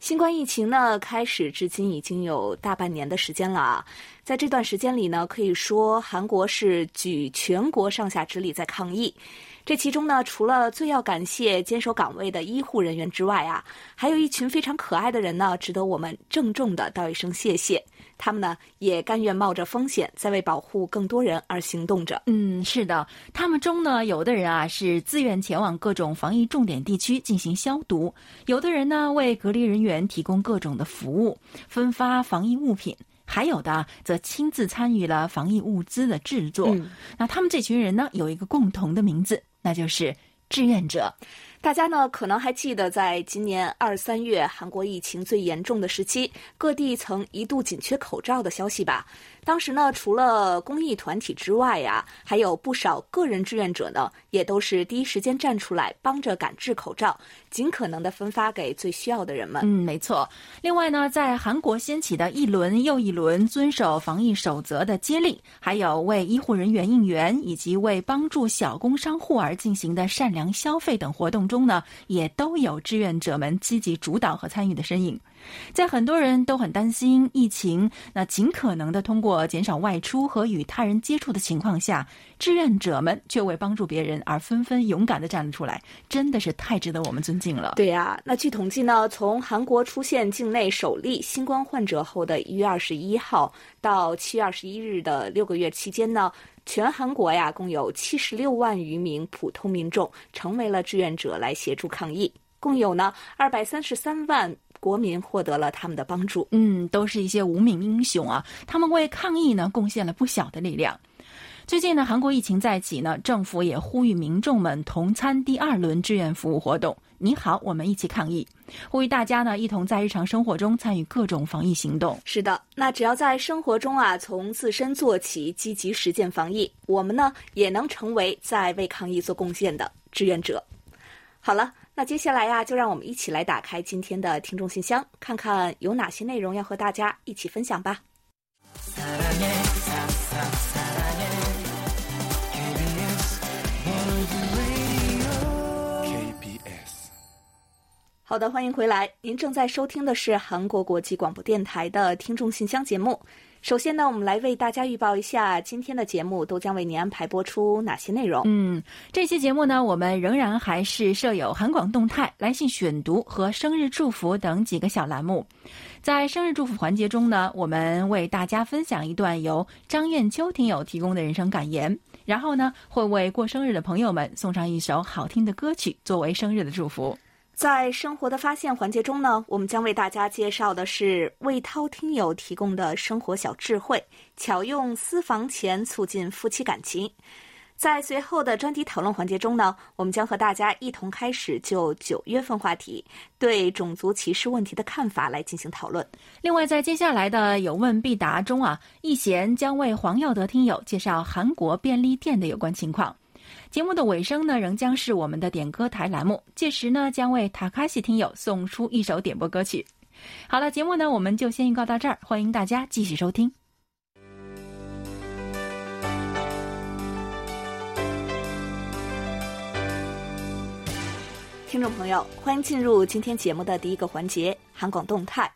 新冠疫情呢，开始至今已经有大半年的时间了啊。在这段时间里呢，可以说韩国是举全国上下之力在抗疫。这其中呢，除了最要感谢坚守岗位的医护人员之外啊，还有一群非常可爱的人呢，值得我们郑重的道一声谢谢。他们呢，也甘愿冒着风险，在为保护更多人而行动着。嗯，是的，他们中呢，有的人啊是自愿前往各种防疫重点地区进行消毒，有的人呢为隔离人员提供各种的服务，分发防疫物品，还有的则亲自参与了防疫物资的制作。那他们这群人呢，有一个共同的名字。那就是志愿者。大家呢可能还记得，在今年二三月韩国疫情最严重的时期，各地曾一度紧缺口罩的消息吧？当时呢，除了公益团体之外呀，还有不少个人志愿者呢，也都是第一时间站出来帮着赶制口罩，尽可能的分发给最需要的人们。嗯，没错。另外呢，在韩国掀起的一轮又一轮遵守防疫守则的接力，还有为医护人员应援以及为帮助小工商户而进行的善良消费等活动中呢，也都有志愿者们积极主导和参与的身影。在很多人都很担心疫情，那尽可能的通过减少外出和与他人接触的情况下，志愿者们却为帮助别人而纷纷勇敢的站了出来，真的是太值得我们尊敬了。对呀，那据统计呢，从韩国出现境内首例新冠患者后的一月二十一号到七月二十一日的六个月期间呢，全韩国呀共有七十六万余名普通民众成为了志愿者来协助抗疫，共有呢二百三十三万。国民获得了他们的帮助，嗯，都是一些无名英雄啊！他们为抗疫呢贡献了不小的力量。最近呢，韩国疫情再起呢，政府也呼吁民众们同参第二轮志愿服务活动。你好，我们一起抗疫，呼吁大家呢一同在日常生活中参与各种防疫行动。是的，那只要在生活中啊，从自身做起，积极实践防疫，我们呢也能成为在为抗疫做贡献的志愿者。好了。那接下来呀，就让我们一起来打开今天的听众信箱，看看有哪些内容要和大家一起分享吧。好的，欢迎回来，您正在收听的是韩国国际广播电台的听众信箱节目。首先呢，我们来为大家预报一下今天的节目都将为您安排播出哪些内容。嗯，这期节目呢，我们仍然还是设有韩广动态、来信选读和生日祝福等几个小栏目。在生日祝福环节中呢，我们为大家分享一段由张艳秋听友提供的人生感言，然后呢，会为过生日的朋友们送上一首好听的歌曲作为生日的祝福。在生活的发现环节中呢，我们将为大家介绍的是魏涛听友提供的生活小智慧，巧用私房钱促进夫妻感情。在随后的专题讨论环节中呢，我们将和大家一同开始就九月份话题对种族歧视问题的看法来进行讨论。另外，在接下来的有问必答中啊，易贤将为黄耀德听友介绍韩国便利店的有关情况。节目的尾声呢，仍将是我们的点歌台栏目，届时呢，将为塔卡西听友送出一首点播歌曲。好了，节目呢，我们就先预告到这儿，欢迎大家继续收听。听众朋友，欢迎进入今天节目的第一个环节——韩广动态。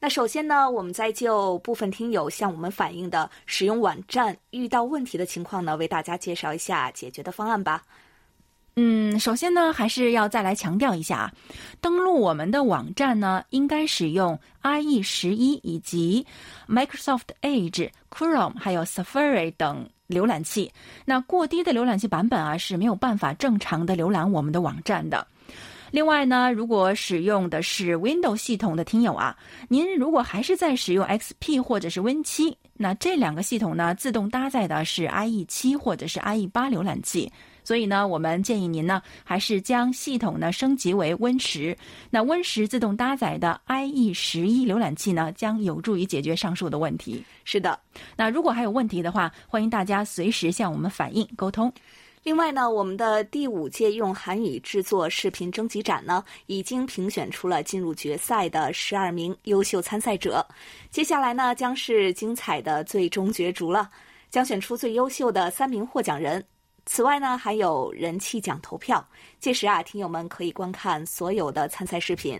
那首先呢，我们再就部分听友向我们反映的使用网站遇到问题的情况呢，为大家介绍一下解决的方案吧。嗯，首先呢，还是要再来强调一下啊，登录我们的网站呢，应该使用 IE 十一以及 Microsoft Edge、Chrome 还有 Safari 等浏览器。那过低的浏览器版本啊，是没有办法正常的浏览我们的网站的。另外呢，如果使用的是 Windows 系统的听友啊，您如果还是在使用 XP 或者是 Win 七，那这两个系统呢，自动搭载的是 IE 七或者是 IE 八浏览器，所以呢，我们建议您呢，还是将系统呢升级为 Win 十。那 Win 十自动搭载的 IE 十一浏览器呢，将有助于解决上述的问题。是的，那如果还有问题的话，欢迎大家随时向我们反映沟通。另外呢，我们的第五届用韩语制作视频征集展呢，已经评选出了进入决赛的十二名优秀参赛者。接下来呢，将是精彩的最终角逐了，将选出最优秀的三名获奖人。此外呢，还有人气奖投票，届时啊，听友们可以观看所有的参赛视频。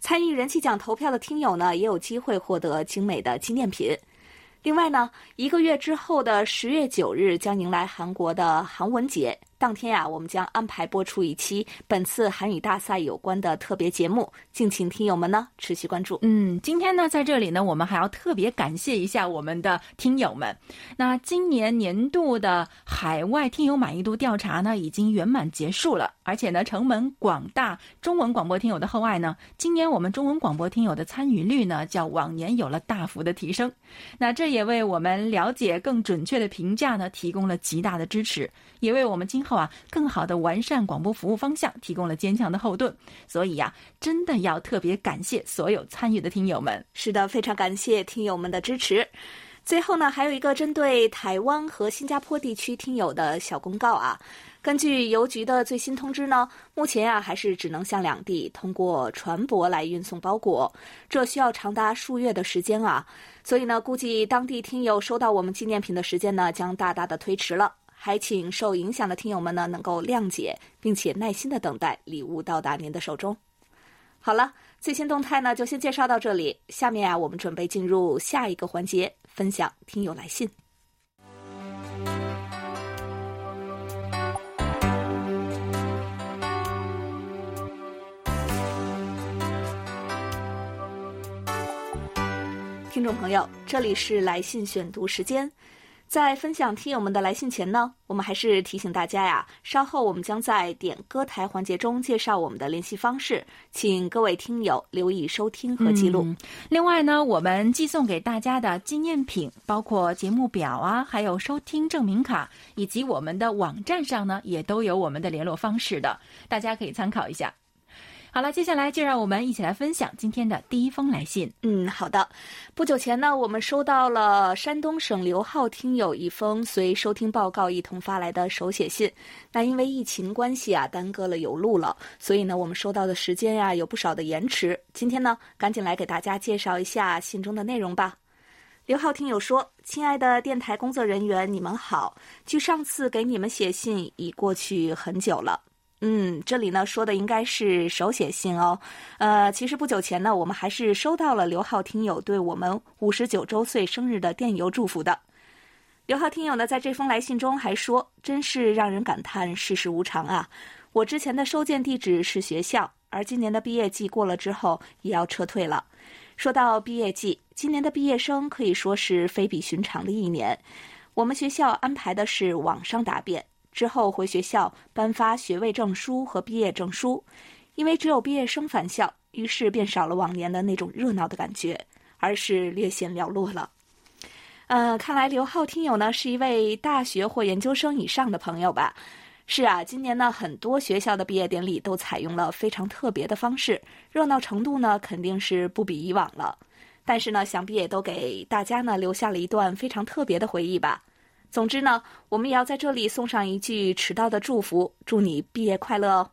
参与人气奖投票的听友呢，也有机会获得精美的纪念品。另外呢，一个月之后的十月九日将迎来韩国的韩文节。当天呀，我们将安排播出一期本次韩语大赛有关的特别节目，敬请听友们呢持续关注。嗯，今天呢，在这里呢，我们还要特别感谢一下我们的听友们。那今年年度的海外听友满意度调查呢，已经圆满结束了，而且呢，承蒙广大中文广播听友的厚爱呢，今年我们中文广播听友的参与率呢，较往年有了大幅的提升。那这也为我们了解更准确的评价呢，提供了极大的支持，也为我们今后。啊，更好的完善广播服务方向提供了坚强的后盾，所以呀，真的要特别感谢所有参与的听友们。是的，非常感谢听友们的支持。最后呢，还有一个针对台湾和新加坡地区听友的小公告啊。根据邮局的最新通知呢，目前啊还是只能向两地通过船舶来运送包裹，这需要长达数月的时间啊。所以呢，估计当地听友收到我们纪念品的时间呢，将大大的推迟了。还请受影响的听友们呢，能够谅解，并且耐心的等待礼物到达您的手中。好了，最新动态呢就先介绍到这里。下面啊，我们准备进入下一个环节，分享听友来信。听众朋友，这里是来信选读时间。在分享听友们的来信前呢，我们还是提醒大家呀，稍后我们将在点歌台环节中介绍我们的联系方式，请各位听友留意收听和记录。另外呢，我们寄送给大家的纪念品包括节目表啊，还有收听证明卡，以及我们的网站上呢也都有我们的联络方式的，大家可以参考一下。好了，接下来就让我们一起来分享今天的第一封来信。嗯，好的。不久前呢，我们收到了山东省刘浩听友一封随收听报告一同发来的手写信。那因为疫情关系啊，耽搁了邮路了，所以呢，我们收到的时间呀有不少的延迟。今天呢，赶紧来给大家介绍一下信中的内容吧。刘浩听友说：“亲爱的电台工作人员，你们好。距上次给你们写信已过去很久了。”嗯，这里呢说的应该是手写信哦。呃，其实不久前呢，我们还是收到了刘浩听友对我们五十九周岁生日的电邮祝福的。刘浩听友呢，在这封来信中还说：“真是让人感叹世事无常啊！我之前的收件地址是学校，而今年的毕业季过了之后也要撤退了。说到毕业季，今年的毕业生可以说是非比寻常的一年。我们学校安排的是网上答辩。”之后回学校颁发学位证书和毕业证书，因为只有毕业生返校，于是便少了往年的那种热闹的感觉，而是略显寥落了。呃，看来刘浩听友呢是一位大学或研究生以上的朋友吧？是啊，今年呢很多学校的毕业典礼都采用了非常特别的方式，热闹程度呢肯定是不比以往了。但是呢，想必也都给大家呢留下了一段非常特别的回忆吧。总之呢，我们也要在这里送上一句迟到的祝福，祝你毕业快乐哦。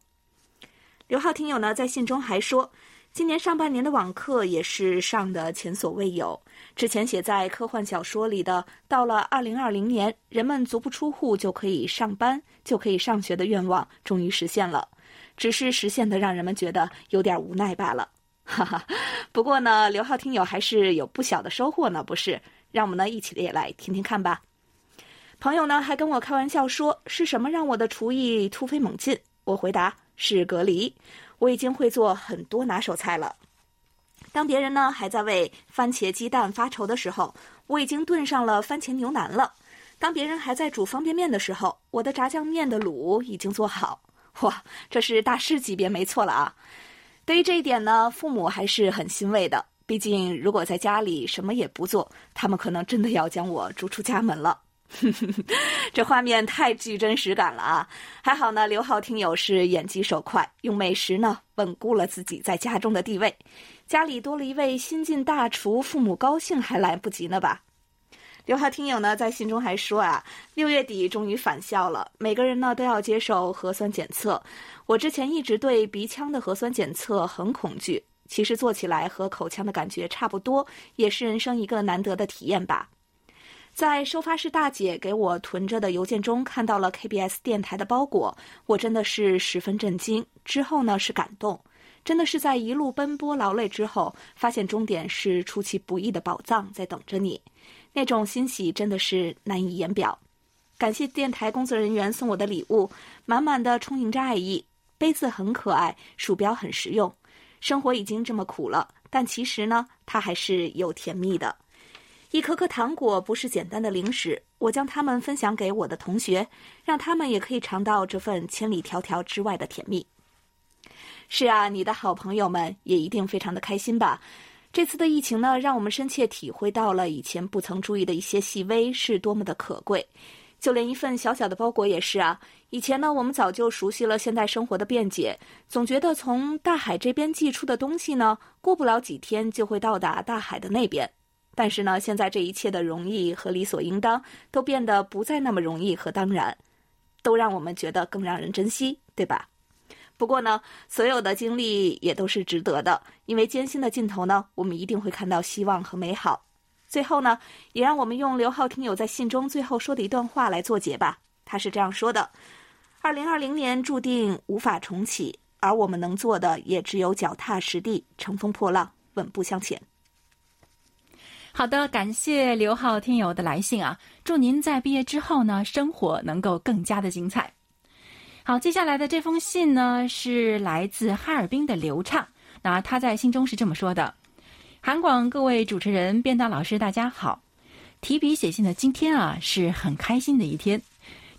刘浩听友呢在信中还说，今年上半年的网课也是上的前所未有。之前写在科幻小说里的，到了二零二零年，人们足不出户就可以上班、就可以上学的愿望，终于实现了。只是实现的让人们觉得有点无奈罢了。哈哈，不过呢，刘浩听友还是有不小的收获呢，不是？让我们呢一起也来听听看吧。朋友呢还跟我开玩笑说：“是什么让我的厨艺突飞猛进？”我回答：“是隔离。我已经会做很多拿手菜了。当别人呢还在为番茄鸡蛋发愁的时候，我已经炖上了番茄牛腩了。当别人还在煮方便面的时候，我的炸酱面的卤已经做好。哇，这是大师级别没错了啊！对于这一点呢，父母还是很欣慰的。毕竟如果在家里什么也不做，他们可能真的要将我逐出家门了。” 这画面太具真实感了啊！还好呢，刘浩听友是眼疾手快，用美食呢稳固了自己在家中的地位。家里多了一位新晋大厨，父母高兴还来不及呢吧？刘浩听友呢在信中还说啊，六月底终于返校了，每个人呢都要接受核酸检测。我之前一直对鼻腔的核酸检测很恐惧，其实做起来和口腔的感觉差不多，也是人生一个难得的体验吧。在收发室大姐给我囤着的邮件中看到了 KBS 电台的包裹，我真的是十分震惊。之后呢是感动。真的是在一路奔波劳累之后，发现终点是出其不意的宝藏在等着你，那种欣喜真的是难以言表。感谢电台工作人员送我的礼物，满满的充盈着爱意。杯子很可爱，鼠标很实用。生活已经这么苦了，但其实呢，它还是有甜蜜的。一颗颗糖果不是简单的零食，我将它们分享给我的同学，让他们也可以尝到这份千里迢迢之外的甜蜜。是啊，你的好朋友们也一定非常的开心吧？这次的疫情呢，让我们深切体会到了以前不曾注意的一些细微是多么的可贵。就连一份小小的包裹也是啊。以前呢，我们早就熟悉了现代生活的便捷，总觉得从大海这边寄出的东西呢，过不了几天就会到达大海的那边。但是呢，现在这一切的容易和理所应当，都变得不再那么容易和当然，都让我们觉得更让人珍惜，对吧？不过呢，所有的经历也都是值得的，因为艰辛的尽头呢，我们一定会看到希望和美好。最后呢，也让我们用刘浩听友在信中最后说的一段话来作结吧。他是这样说的：“二零二零年注定无法重启，而我们能做的也只有脚踏实地，乘风破浪，稳步向前。”好的，感谢刘浩听友的来信啊！祝您在毕业之后呢，生活能够更加的精彩。好，接下来的这封信呢是来自哈尔滨的刘畅。那他在信中是这么说的：“韩广各位主持人、编导老师，大家好。提笔写信的今天啊，是很开心的一天。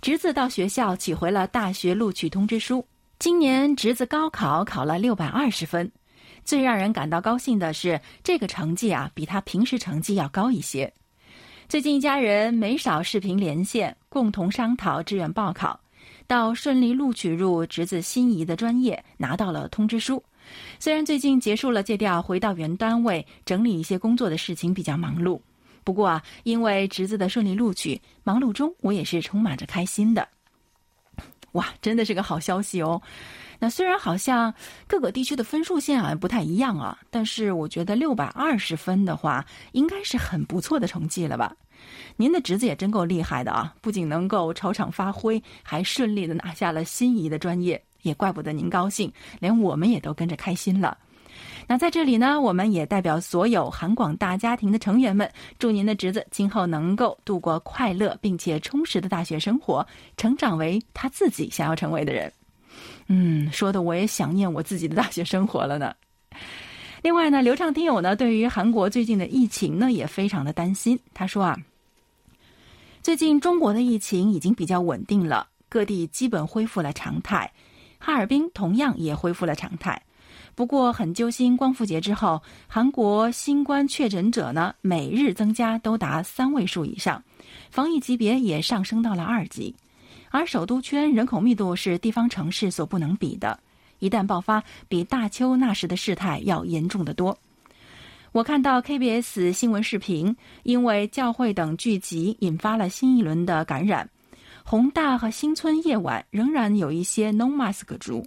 侄子到学校取回了大学录取通知书。今年侄子高考考了六百二十分，最让人感到高兴的是，这个成绩啊比他平时成绩要高一些。最近一家人没少视频连线，共同商讨志愿报考。”到顺利录取入侄子心仪的专业，拿到了通知书。虽然最近结束了借调，回到原单位整理一些工作的事情比较忙碌，不过啊，因为侄子的顺利录取，忙碌中我也是充满着开心的。哇，真的是个好消息哦！那虽然好像各个地区的分数线啊不太一样啊，但是我觉得六百二十分的话，应该是很不错的成绩了吧。您的侄子也真够厉害的啊！不仅能够超常发挥，还顺利的拿下了心仪的专业，也怪不得您高兴，连我们也都跟着开心了。那在这里呢，我们也代表所有韩广大家庭的成员们，祝您的侄子今后能够度过快乐并且充实的大学生活，成长为他自己想要成为的人。嗯，说的我也想念我自己的大学生活了呢。另外呢，流畅听友呢，对于韩国最近的疫情呢，也非常的担心。他说啊。最近中国的疫情已经比较稳定了，各地基本恢复了常态，哈尔滨同样也恢复了常态。不过很揪心，光复节之后，韩国新冠确诊者呢每日增加都达三位数以上，防疫级别也上升到了二级，而首都圈人口密度是地方城市所不能比的，一旦爆发，比大邱那时的事态要严重的多。我看到 KBS 新闻视频，因为教会等聚集，引发了新一轮的感染。宏大和新村夜晚仍然有一些 No Mask 族，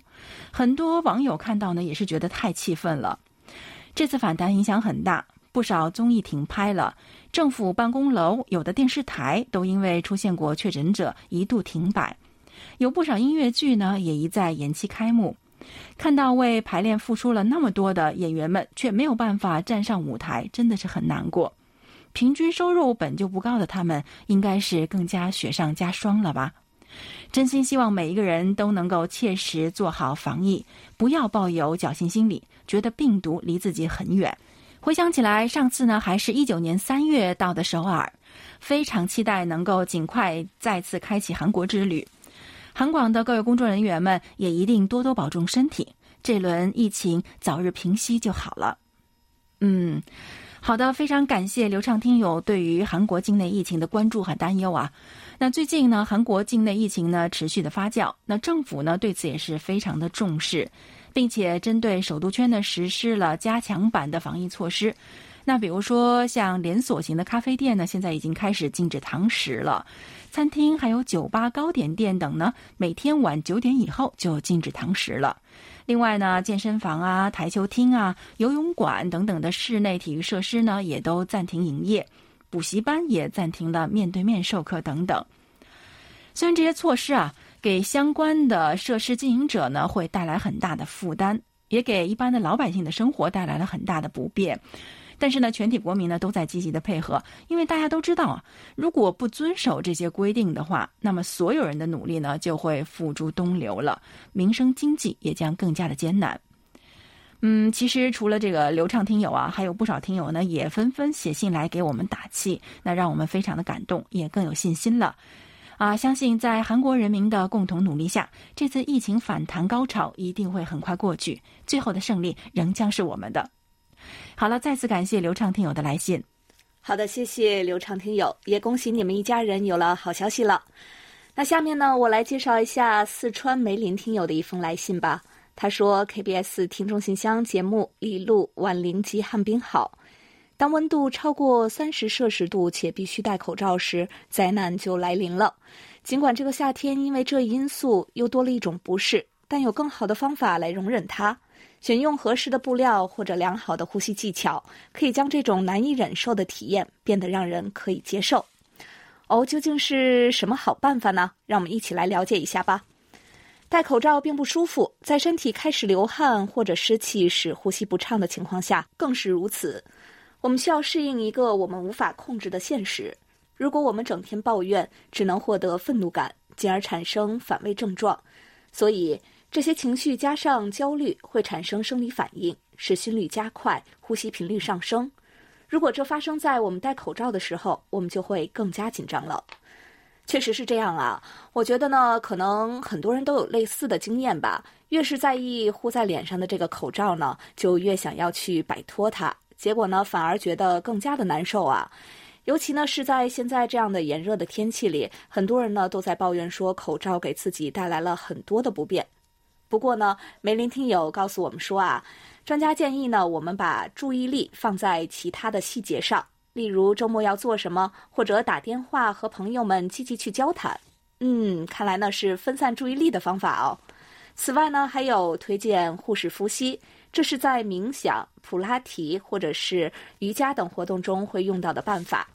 很多网友看到呢，也是觉得太气愤了。这次反弹影响很大，不少综艺停拍了，政府办公楼、有的电视台都因为出现过确诊者一度停摆，有不少音乐剧呢也一再延期开幕。看到为排练付出了那么多的演员们，却没有办法站上舞台，真的是很难过。平均收入本就不高的他们，应该是更加雪上加霜了吧？真心希望每一个人都能够切实做好防疫，不要抱有侥幸心理，觉得病毒离自己很远。回想起来，上次呢还是一九年三月到的首尔，非常期待能够尽快再次开启韩国之旅。韩广的各位工作人员们也一定多多保重身体，这轮疫情早日平息就好了。嗯，好的，非常感谢流畅听友对于韩国境内疫情的关注和担忧啊。那最近呢，韩国境内疫情呢持续的发酵，那政府呢对此也是非常的重视，并且针对首都圈呢实施了加强版的防疫措施。那比如说像连锁型的咖啡店呢，现在已经开始禁止堂食了；餐厅还有酒吧、糕点店等呢，每天晚九点以后就禁止堂食了。另外呢，健身房啊、台球厅啊、游泳馆等等的室内体育设施呢，也都暂停营业；补习班也暂停了面对面授课等等。虽然这些措施啊，给相关的设施经营者呢会带来很大的负担，也给一般的老百姓的生活带来了很大的不便。但是呢，全体国民呢都在积极的配合，因为大家都知道啊，如果不遵守这些规定的话，那么所有人的努力呢就会付诸东流了，民生经济也将更加的艰难。嗯，其实除了这个流畅听友啊，还有不少听友呢也纷纷写信来给我们打气，那让我们非常的感动，也更有信心了。啊，相信在韩国人民的共同努力下，这次疫情反弹高潮一定会很快过去，最后的胜利仍将是我们的。好了，再次感谢刘畅听友的来信。好的，谢谢刘畅听友，也恭喜你们一家人有了好消息了。那下面呢，我来介绍一下四川梅林听友的一封来信吧。他说：“KBS 听众信箱节目，李璐、婉玲及汉冰好。”当温度超过三十摄氏度且必须戴口罩时，灾难就来临了。尽管这个夏天因为这一因素又多了一种不适，但有更好的方法来容忍它。选用合适的布料或者良好的呼吸技巧，可以将这种难以忍受的体验变得让人可以接受。哦，究竟是什么好办法呢？让我们一起来了解一下吧。戴口罩并不舒服，在身体开始流汗或者湿气使呼吸不畅的情况下，更是如此。我们需要适应一个我们无法控制的现实。如果我们整天抱怨，只能获得愤怒感，进而产生反胃症状。所以这些情绪加上焦虑，会产生生理反应，使心率加快，呼吸频率上升。如果这发生在我们戴口罩的时候，我们就会更加紧张了。确实是这样啊，我觉得呢，可能很多人都有类似的经验吧。越是在意呼在脸上的这个口罩呢，就越想要去摆脱它。结果呢，反而觉得更加的难受啊！尤其呢是在现在这样的炎热的天气里，很多人呢都在抱怨说口罩给自己带来了很多的不便。不过呢，梅林听友告诉我们说啊，专家建议呢，我们把注意力放在其他的细节上，例如周末要做什么，或者打电话和朋友们积极去交谈。嗯，看来呢是分散注意力的方法哦。此外呢，还有推荐护士呼吸。这是在冥想、普拉提或者是瑜伽等活动中会用到的办法。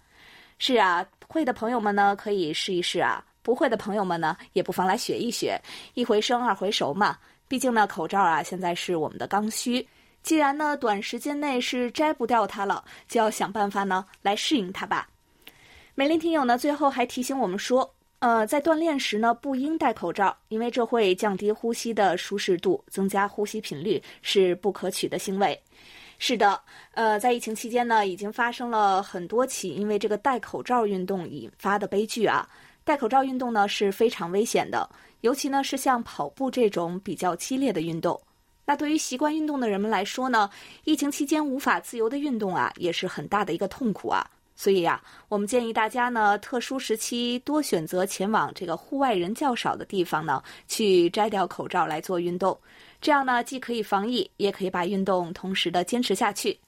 是啊，会的朋友们呢可以试一试啊，不会的朋友们呢也不妨来学一学，一回生二回熟嘛。毕竟呢，口罩啊现在是我们的刚需，既然呢短时间内是摘不掉它了，就要想办法呢来适应它吧。美林听友呢最后还提醒我们说。呃，在锻炼时呢，不应戴口罩，因为这会降低呼吸的舒适度，增加呼吸频率，是不可取的行为。是的，呃，在疫情期间呢，已经发生了很多起因为这个戴口罩运动引发的悲剧啊。戴口罩运动呢是非常危险的，尤其呢是像跑步这种比较激烈的运动。那对于习惯运动的人们来说呢，疫情期间无法自由的运动啊，也是很大的一个痛苦啊。所以呀，我们建议大家呢，特殊时期多选择前往这个户外人较少的地方呢，去摘掉口罩来做运动。这样呢，既可以防疫，也可以把运动同时的坚持下去。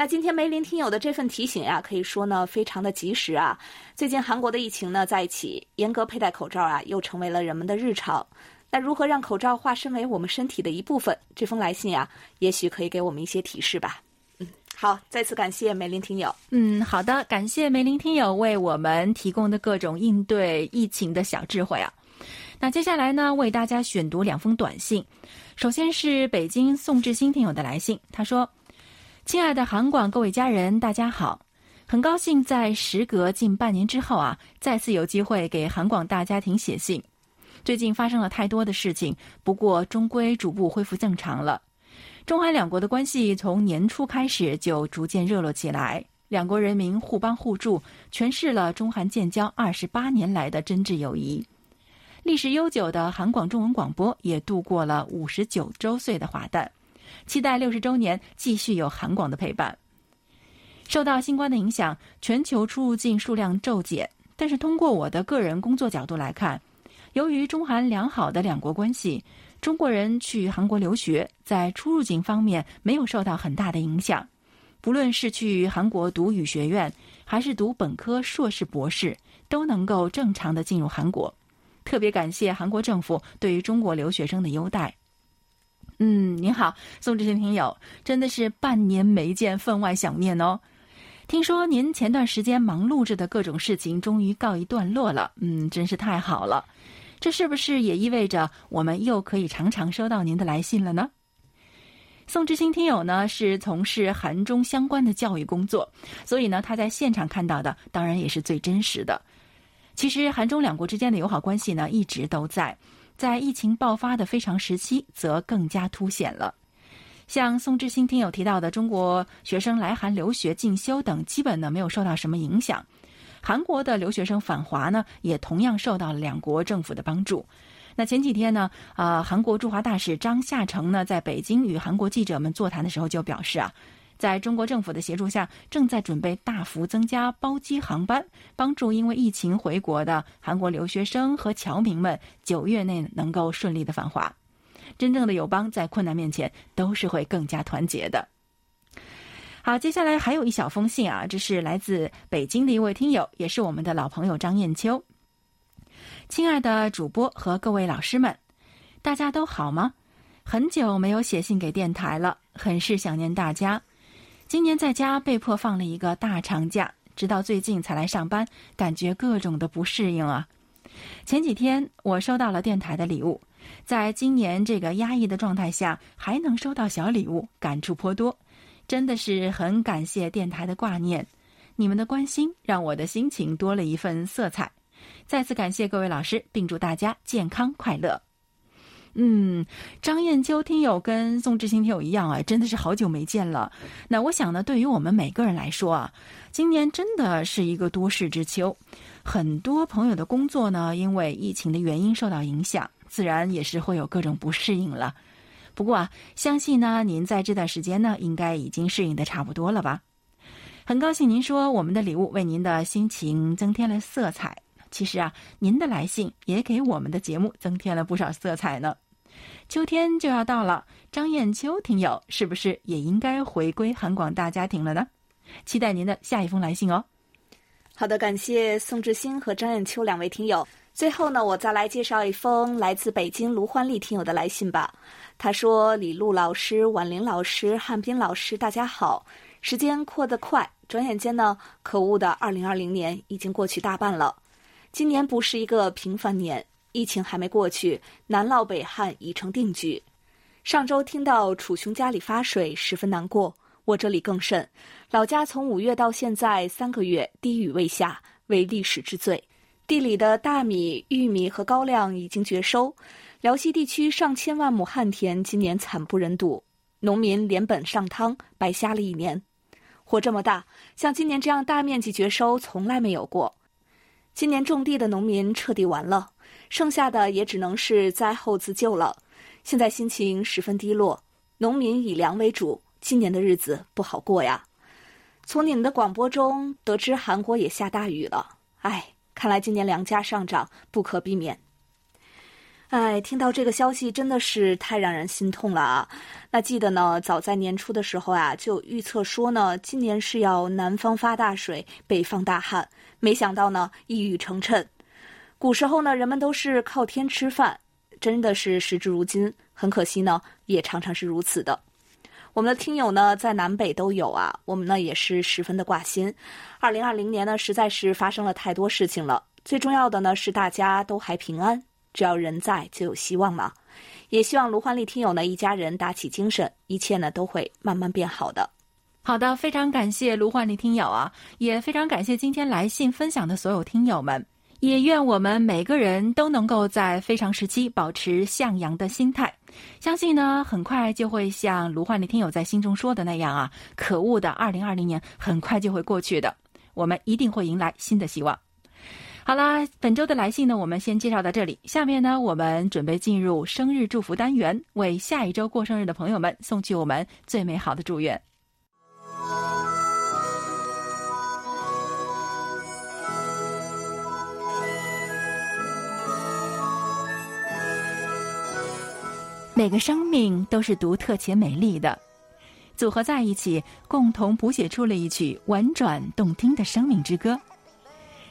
那今天梅林听友的这份提醒呀，可以说呢，非常的及时啊。最近韩国的疫情呢在一起，严格佩戴口罩啊，又成为了人们的日常。那如何让口罩化身为我们身体的一部分？这封来信呀，也许可以给我们一些提示吧。嗯好，再次感谢梅林听友。嗯，好的，感谢梅林听友为我们提供的各种应对疫情的小智慧啊。那接下来呢，为大家选读两封短信。首先是北京宋志新听友的来信，他说：“亲爱的韩广各位家人，大家好，很高兴在时隔近半年之后啊，再次有机会给韩广大家庭写信。最近发生了太多的事情，不过终归逐步恢复正常了。”中韩两国的关系从年初开始就逐渐热络起来，两国人民互帮互助，诠释了中韩建交二十八年来的真挚友谊。历史悠久的韩广中文广播也度过了五十九周岁的华诞，期待六十周年继续有韩广的陪伴。受到新冠的影响，全球出入境数量骤减，但是通过我的个人工作角度来看，由于中韩良好的两国关系。中国人去韩国留学，在出入境方面没有受到很大的影响，不论是去韩国读语学院，还是读本科、硕士、博士，都能够正常的进入韩国。特别感谢韩国政府对于中国留学生的优待。嗯，您好，宋志新听友，真的是半年没见，分外想念哦。听说您前段时间忙碌着的各种事情终于告一段落了，嗯，真是太好了。这是不是也意味着我们又可以常常收到您的来信了呢？宋志新听友呢是从事韩中相关的教育工作，所以呢他在现场看到的当然也是最真实的。其实韩中两国之间的友好关系呢一直都在。在疫情爆发的非常时期，则更加凸显了。像宋志新听友提到的，中国学生来韩留学进修等，基本呢没有受到什么影响。韩国的留学生返华呢，也同样受到了两国政府的帮助。那前几天呢，啊，韩国驻华大使张夏成呢，在北京与韩国记者们座谈的时候就表示啊。在中国政府的协助下，正在准备大幅增加包机航班，帮助因为疫情回国的韩国留学生和侨民们九月内能够顺利的返华。真正的友邦在困难面前都是会更加团结的。好，接下来还有一小封信啊，这是来自北京的一位听友，也是我们的老朋友张艳秋。亲爱的主播和各位老师们，大家都好吗？很久没有写信给电台了，很是想念大家。今年在家被迫放了一个大长假，直到最近才来上班，感觉各种的不适应啊。前几天我收到了电台的礼物，在今年这个压抑的状态下还能收到小礼物，感触颇多，真的是很感谢电台的挂念，你们的关心让我的心情多了一份色彩。再次感谢各位老师，并祝大家健康快乐。嗯，张艳秋听友跟宋志新听友一样啊，真的是好久没见了。那我想呢，对于我们每个人来说啊，今年真的是一个多事之秋。很多朋友的工作呢，因为疫情的原因受到影响，自然也是会有各种不适应了。不过啊，相信呢，您在这段时间呢，应该已经适应的差不多了吧？很高兴您说我们的礼物为您的心情增添了色彩。其实啊，您的来信也给我们的节目增添了不少色彩呢。秋天就要到了，张艳秋听友是不是也应该回归韩广大家庭了呢？期待您的下一封来信哦。好的，感谢宋志新和张艳秋两位听友。最后呢，我再来介绍一封来自北京卢欢丽听友的来信吧。他说：“李璐老师、婉玲老师、汉斌老师，大家好。时间过得快，转眼间呢，可恶的二零二零年已经过去大半了。今年不是一个平凡年。”疫情还没过去，南涝北旱已成定局。上周听到楚雄家里发水，十分难过。我这里更甚，老家从五月到现在三个月滴雨未下，为历史之最。地里的大米、玉米和高粱已经绝收，辽西地区上千万亩旱田今年惨不忍睹，农民连本上汤，白瞎了一年。火这么大，像今年这样大面积绝收从来没有过。今年种地的农民彻底完了。剩下的也只能是灾后自救了。现在心情十分低落，农民以粮为主，今年的日子不好过呀。从你们的广播中得知韩国也下大雨了，哎，看来今年粮价上涨不可避免。哎，听到这个消息真的是太让人心痛了啊！那记得呢，早在年初的时候啊，就预测说呢，今年是要南方发大水，北方大旱，没想到呢，一语成谶。古时候呢，人们都是靠天吃饭，真的是时至如今，很可惜呢，也常常是如此的。我们的听友呢，在南北都有啊，我们呢也是十分的挂心。二零二零年呢，实在是发生了太多事情了，最重要的呢是大家都还平安，只要人在就有希望嘛。也希望卢焕丽听友呢一家人打起精神，一切呢都会慢慢变好的。好的，非常感谢卢焕丽听友啊，也非常感谢今天来信分享的所有听友们。也愿我们每个人都能够在非常时期保持向阳的心态，相信呢，很快就会像卢焕丽听友在心中说的那样啊，可恶的二零二零年很快就会过去的，我们一定会迎来新的希望。好啦，本周的来信呢，我们先介绍到这里，下面呢，我们准备进入生日祝福单元，为下一周过生日的朋友们送去我们最美好的祝愿。每个生命都是独特且美丽的，组合在一起，共同谱写出了一曲婉转动听的生命之歌。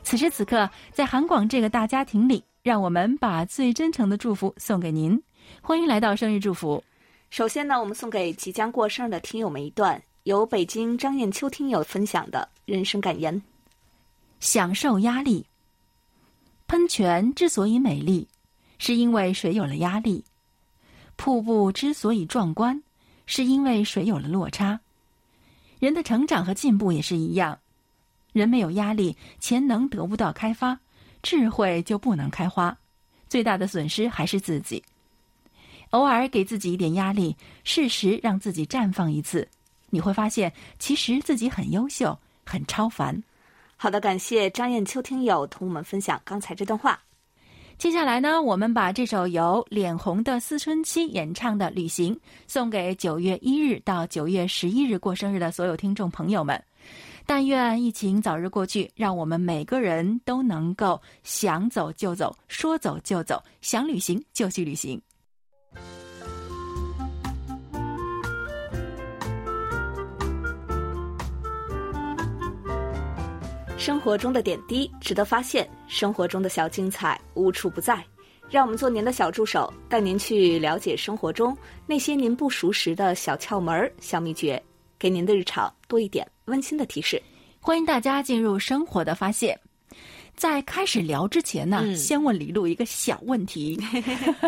此时此刻，在韩广这个大家庭里，让我们把最真诚的祝福送给您。欢迎来到生日祝福。首先呢，我们送给即将过生日的听友们一段由北京张艳秋听友分享的人生感言：享受压力。喷泉之所以美丽，是因为水有了压力；瀑布之所以壮观，是因为水有了落差。人的成长和进步也是一样。人没有压力，潜能得不到开发，智慧就不能开花，最大的损失还是自己。偶尔给自己一点压力，适时让自己绽放一次，你会发现，其实自己很优秀，很超凡。好的，感谢张艳秋听友同我们分享刚才这段话。接下来呢，我们把这首由脸红的思春期演唱的《旅行》送给九月一日到九月十一日过生日的所有听众朋友们。但愿疫情早日过去，让我们每个人都能够想走就走，说走就走，想旅行就去旅行。生活中的点滴值得发现，生活中的小精彩无处不在。让我们做您的小助手，带您去了解生活中那些您不熟识的小窍门、小秘诀，给您的日常多一点。温馨的提示，欢迎大家进入生活的发现。在开始聊之前呢，先问李璐一个小问题。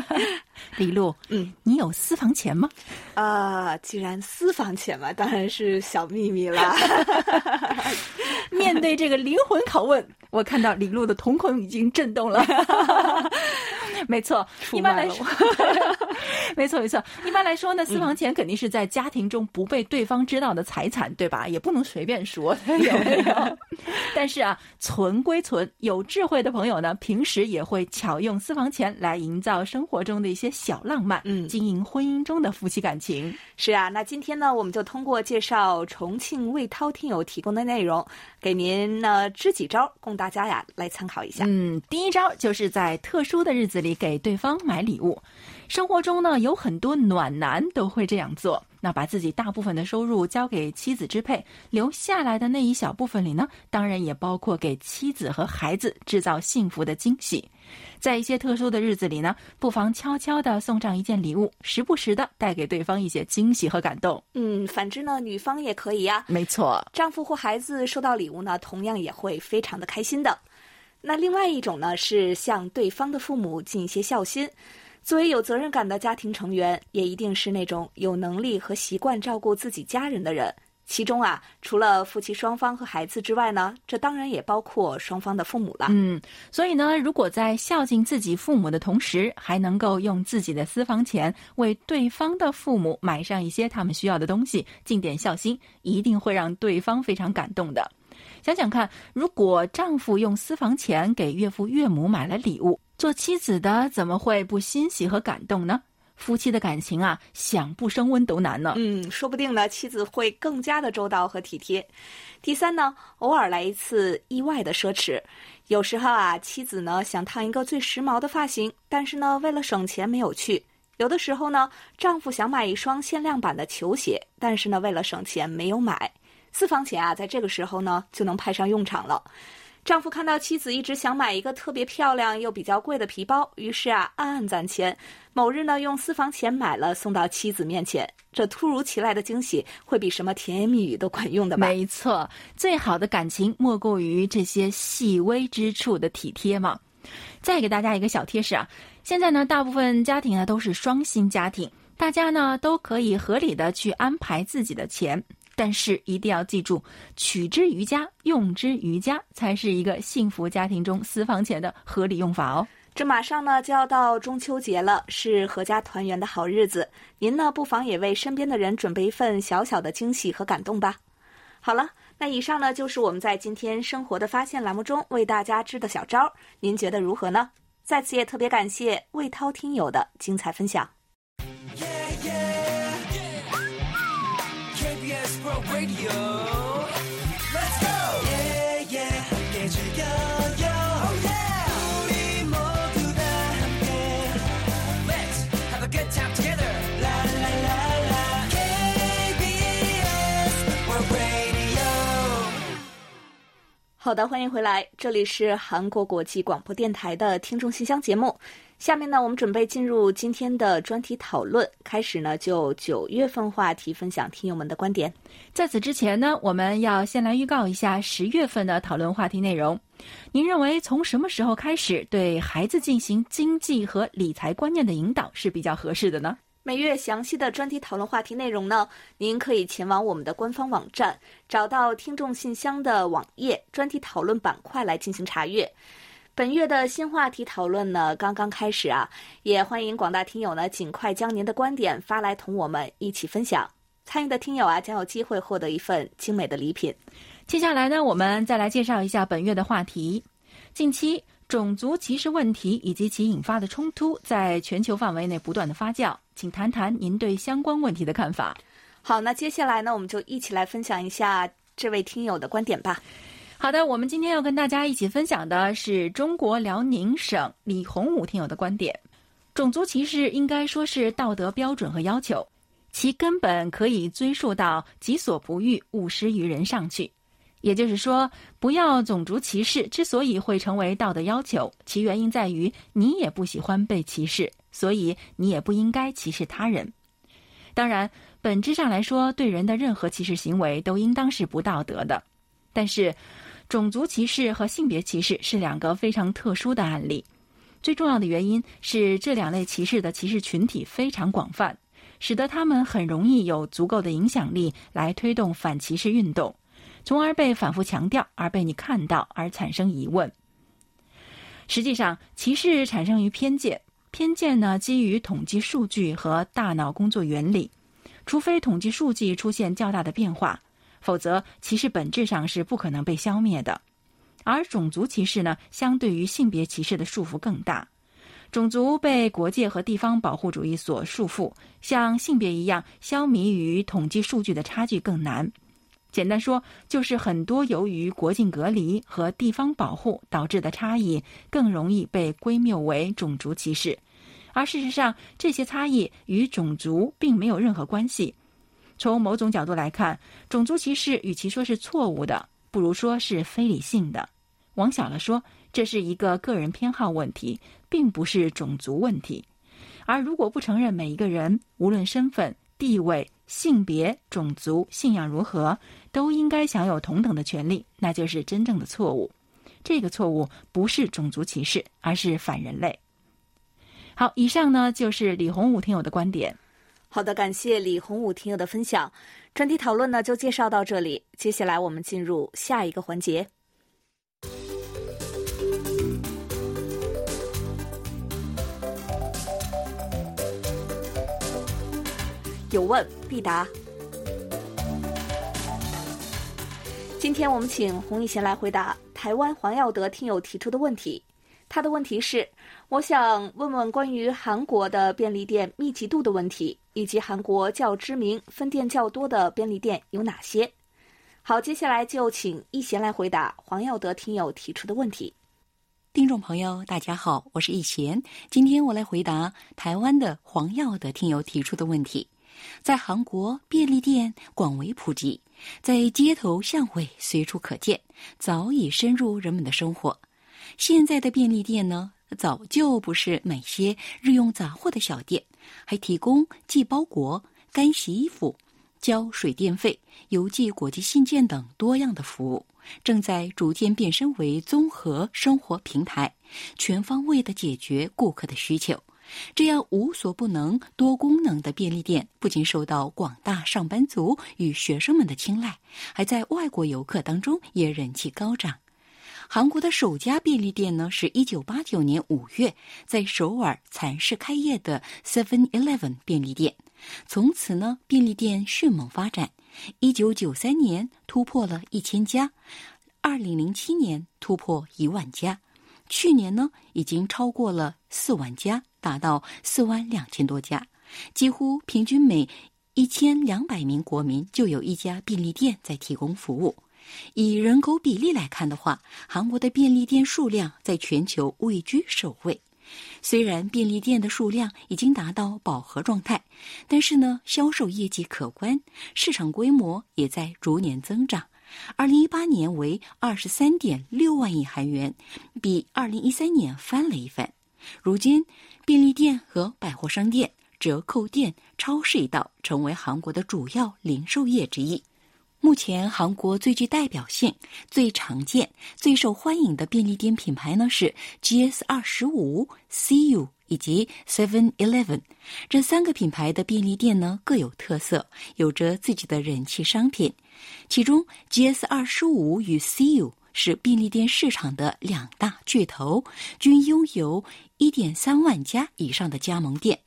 李璐，嗯，你有私房钱吗？啊，既然私房钱嘛，当然是小秘密了。面对这个灵魂拷问，我看到李璐的瞳孔已经震动了。没错，一般来说，没错没错。一般来说呢，私房钱肯定是在家庭中不被对方知道的财产，对吧？也不能随便说，有没有？但是啊，存归存，有智慧的朋友呢，平时也会巧用私房钱来营造生活中的一些小浪漫，嗯，经营婚姻中的夫妻感情。是啊，那今天呢，我们就通过介绍重庆魏涛听友提供的内容，给您呢支几招，供大家呀来参考一下。嗯，第一招就是在特殊的日子里。给对方买礼物，生活中呢有很多暖男都会这样做。那把自己大部分的收入交给妻子支配，留下来的那一小部分里呢，当然也包括给妻子和孩子制造幸福的惊喜。在一些特殊的日子里呢，不妨悄悄的送上一件礼物，时不时的带给对方一些惊喜和感动。嗯，反之呢，女方也可以呀。没错，丈夫或孩子收到礼物呢，同样也会非常的开心的。那另外一种呢，是向对方的父母尽一些孝心。作为有责任感的家庭成员，也一定是那种有能力和习惯照顾自己家人的人。其中啊，除了夫妻双方和孩子之外呢，这当然也包括双方的父母了。嗯，所以呢，如果在孝敬自己父母的同时，还能够用自己的私房钱为对方的父母买上一些他们需要的东西，尽点孝心，一定会让对方非常感动的。想想看，如果丈夫用私房钱给岳父岳母买了礼物，做妻子的怎么会不欣喜和感动呢？夫妻的感情啊，想不升温都难呢。嗯，说不定呢，妻子会更加的周到和体贴。第三呢，偶尔来一次意外的奢侈。有时候啊，妻子呢想烫一个最时髦的发型，但是呢，为了省钱没有去。有的时候呢，丈夫想买一双限量版的球鞋，但是呢，为了省钱没有买。私房钱啊，在这个时候呢，就能派上用场了。丈夫看到妻子一直想买一个特别漂亮又比较贵的皮包，于是啊，暗暗攒钱。某日呢，用私房钱买了，送到妻子面前。这突如其来的惊喜，会比什么甜言蜜语都管用的吧？没错，最好的感情莫过于这些细微之处的体贴嘛。再给大家一个小贴士啊，现在呢，大部分家庭啊都是双薪家庭，大家呢都可以合理的去安排自己的钱。但是一定要记住，取之于家，用之于家，才是一个幸福家庭中私房钱的合理用法哦。这马上呢就要到中秋节了，是阖家团圆的好日子。您呢不妨也为身边的人准备一份小小的惊喜和感动吧。好了，那以上呢就是我们在今天生活的发现栏目中为大家支的小招，您觉得如何呢？在此也特别感谢魏涛听友的精彩分享。好的，欢迎回来，这里是韩国国际广播电台的听众信箱节目。下面呢，我们准备进入今天的专题讨论。开始呢，就九月份话题分享听友们的观点。在此之前呢，我们要先来预告一下十月份的讨论话题内容。您认为从什么时候开始对孩子进行经济和理财观念的引导是比较合适的呢？每月详细的专题讨论话题内容呢，您可以前往我们的官方网站，找到听众信箱的网页专题讨论板块来进行查阅。本月的新话题讨论呢刚刚开始啊，也欢迎广大听友呢尽快将您的观点发来同我们一起分享。参与的听友啊将有机会获得一份精美的礼品。接下来呢，我们再来介绍一下本月的话题。近期。种族歧视问题以及其引发的冲突在全球范围内不断的发酵，请谈谈您对相关问题的看法。好，那接下来呢，我们就一起来分享一下这位听友的观点吧。好的，我们今天要跟大家一起分享的是中国辽宁省李洪武听友的观点：种族歧视应该说是道德标准和要求，其根本可以追溯到“己所不欲，勿施于人”上去。也就是说，不要种族歧视。之所以会成为道德要求，其原因在于你也不喜欢被歧视，所以你也不应该歧视他人。当然，本质上来说，对人的任何歧视行为都应当是不道德的。但是，种族歧视和性别歧视是两个非常特殊的案例。最重要的原因是这两类歧视的歧视群体非常广泛，使得他们很容易有足够的影响力来推动反歧视运动。从而被反复强调，而被你看到，而产生疑问。实际上，歧视产生于偏见，偏见呢基于统计数据和大脑工作原理。除非统计数据出现较大的变化，否则歧视本质上是不可能被消灭的。而种族歧视呢，相对于性别歧视的束缚更大。种族被国界和地方保护主义所束缚，像性别一样消弭与统计数据的差距更难。简单说，就是很多由于国境隔离和地方保护导致的差异，更容易被归谬为种族歧视，而事实上，这些差异与种族并没有任何关系。从某种角度来看，种族歧视与其说是错误的，不如说是非理性的。往小了说，这是一个个人偏好问题，并不是种族问题。而如果不承认每一个人，无论身份、地位、性别、种族、信仰如何，都应该享有同等的权利，那就是真正的错误。这个错误不是种族歧视，而是反人类。好，以上呢就是李洪武听友的观点。好的，感谢李洪武听友的分享。专题讨论呢就介绍到这里，接下来我们进入下一个环节。有问必答。今天我们请洪一贤来回答台湾黄耀德听友提出的问题。他的问题是：我想问问关于韩国的便利店密集度的问题，以及韩国较知名、分店较多的便利店有哪些？好，接下来就请易贤来回答黄耀德听友提出的问题。听众朋友，大家好，我是易贤，今天我来回答台湾的黄耀德听友提出的问题。在韩国，便利店广为普及。在街头巷尾随处可见，早已深入人们的生活。现在的便利店呢，早就不是买些日用杂货的小店，还提供寄包裹、干洗衣服、交水电费、邮寄国际信件等多样的服务，正在逐渐变身为综合生活平台，全方位的解决顾客的需求。这样无所不能、多功能的便利店，不仅受到广大上班族与学生们的青睐，还在外国游客当中也人气高涨。韩国的首家便利店呢，是一九八九年五月在首尔蚕市开业的 Seven Eleven 便利店。从此呢，便利店迅猛发展，一九九三年突破了一千家，二零零七年突破一万家，去年呢，已经超过了四万家。达到四万两千多家，几乎平均每一千两百名国民就有一家便利店在提供服务。以人口比例来看的话，韩国的便利店数量在全球位居首位。虽然便利店的数量已经达到饱和状态，但是呢，销售业绩可观，市场规模也在逐年增长，二零一八年为二十三点六万亿韩元，比二零一三年翻了一番。如今，便利店和百货商店、折扣店、超市一道成为韩国的主要零售业之一。目前，韩国最具代表性、最常见、最受欢迎的便利店品牌呢是 GS 二十五、CU 以及 Seven Eleven。这三个品牌的便利店呢各有特色，有着自己的人气商品。其中，GS 二十五与 CU 是便利店市场的两大巨头，均拥有一点三万家以上的加盟店。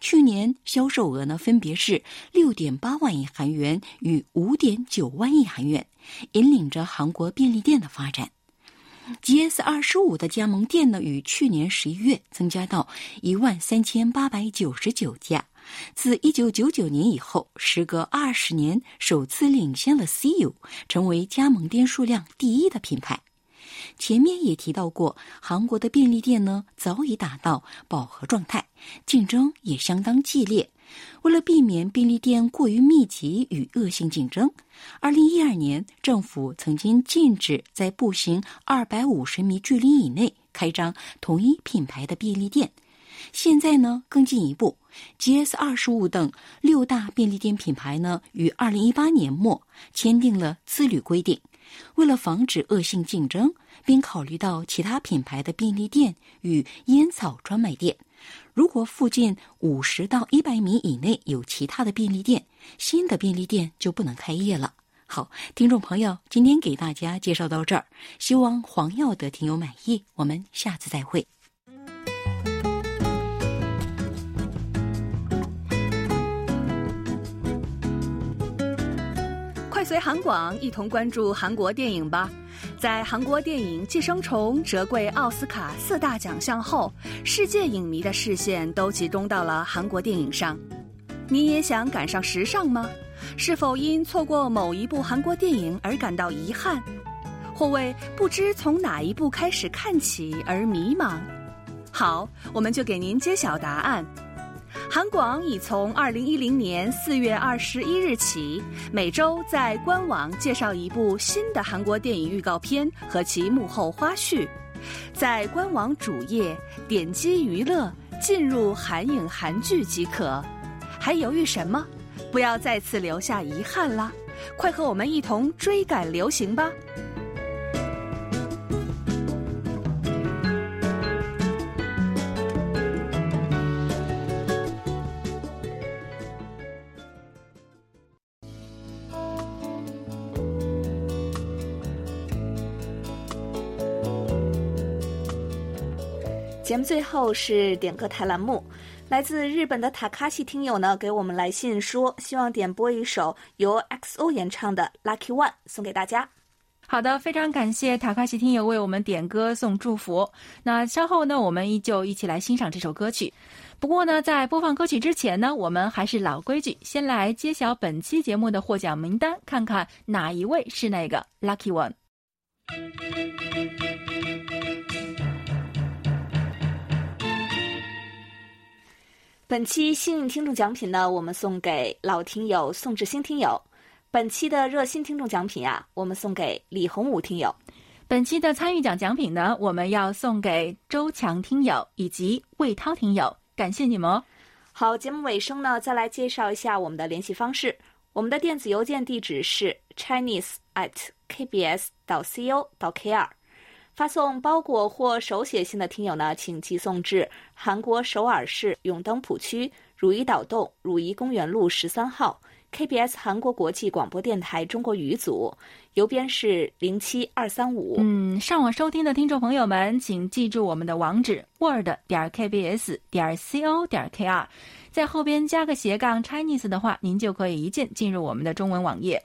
去年销售额呢，分别是六点八万亿韩元与五点九万亿韩元，引领着韩国便利店的发展。GS 二十五的加盟店呢，与去年十一月增加到一万三千八百九十九家，自一九九九年以后，时隔二十年，首次领先了 CU，成为加盟店数量第一的品牌。前面也提到过，韩国的便利店呢早已达到饱和状态，竞争也相当激烈。为了避免便利店过于密集与恶性竞争，二零一二年政府曾经禁止在步行二百五十米距离以内开张同一品牌的便利店。现在呢更进一步，GS 二十五等六大便利店品牌呢于二零一八年末签订了自律规定。为了防止恶性竞争，并考虑到其他品牌的便利店与烟草专卖店，如果附近五十到一百米以内有其他的便利店，新的便利店就不能开业了。好，听众朋友，今天给大家介绍到这儿，希望黄耀德听友满意。我们下次再会。随韩广一同关注韩国电影吧！在韩国电影《寄生虫》折桂奥斯卡四大奖项后，世界影迷的视线都集中到了韩国电影上。你也想赶上时尚吗？是否因错过某一部韩国电影而感到遗憾，或为不知从哪一部开始看起而迷茫？好，我们就给您揭晓答案。韩广已从二零一零年四月二十一日起，每周在官网介绍一部新的韩国电影预告片和其幕后花絮。在官网主页点击娱乐，进入韩影韩剧即可。还犹豫什么？不要再次留下遗憾啦！快和我们一同追赶流行吧！节目最后是点歌台栏目，来自日本的塔卡西听友呢给我们来信说，希望点播一首由 XO 演唱的《Lucky One》送给大家。好的，非常感谢塔卡西听友为我们点歌送祝福。那稍后呢，我们依旧一起来欣赏这首歌曲。不过呢，在播放歌曲之前呢，我们还是老规矩，先来揭晓本期节目的获奖名单，看看哪一位是那个 Lucky One。本期幸运听众奖品呢，我们送给老听友宋志兴听友；本期的热心听众奖品啊，我们送给李洪武听友；本期的参与奖奖品呢，我们要送给周强听友以及魏涛听友，感谢你们哦！好，节目尾声呢，再来介绍一下我们的联系方式。我们的电子邮件地址是 chinese at kbs 到 co 到 kr。发送包裹或手写信的听友呢，请寄送至韩国首尔市永登浦区汝矣岛洞汝矣公园路十三号 KBS 韩国国际广播电台中国语组，邮编是零七二三五。嗯，上网收听的听众朋友们，请记住我们的网址：word 点 kbs 点 co 点 kr，在后边加个斜杠 Chinese 的话，您就可以一键进入我们的中文网页。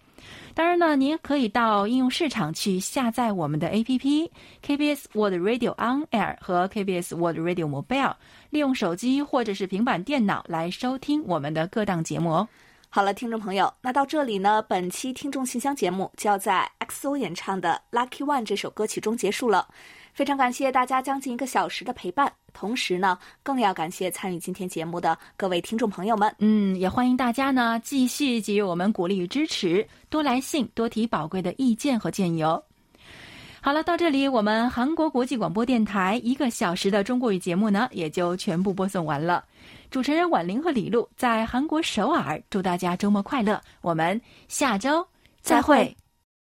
当然呢，您可以到应用市场去下载我们的 APP KBS World Radio On Air 和 KBS World Radio Mobile，利用手机或者是平板电脑来收听我们的各档节目哦。好了，听众朋友，那到这里呢，本期听众信箱节目就要在 XO 演唱的《Lucky One》这首歌曲中结束了。非常感谢大家将近一个小时的陪伴，同时呢，更要感谢参与今天节目的各位听众朋友们。嗯，也欢迎大家呢继续给予我们鼓励与支持，多来信，多提宝贵的意见和建议哦。好了，到这里我们韩国国际广播电台一个小时的中国语节目呢，也就全部播送完了。主持人婉玲和李璐在韩国首尔，祝大家周末快乐。我们下周再会。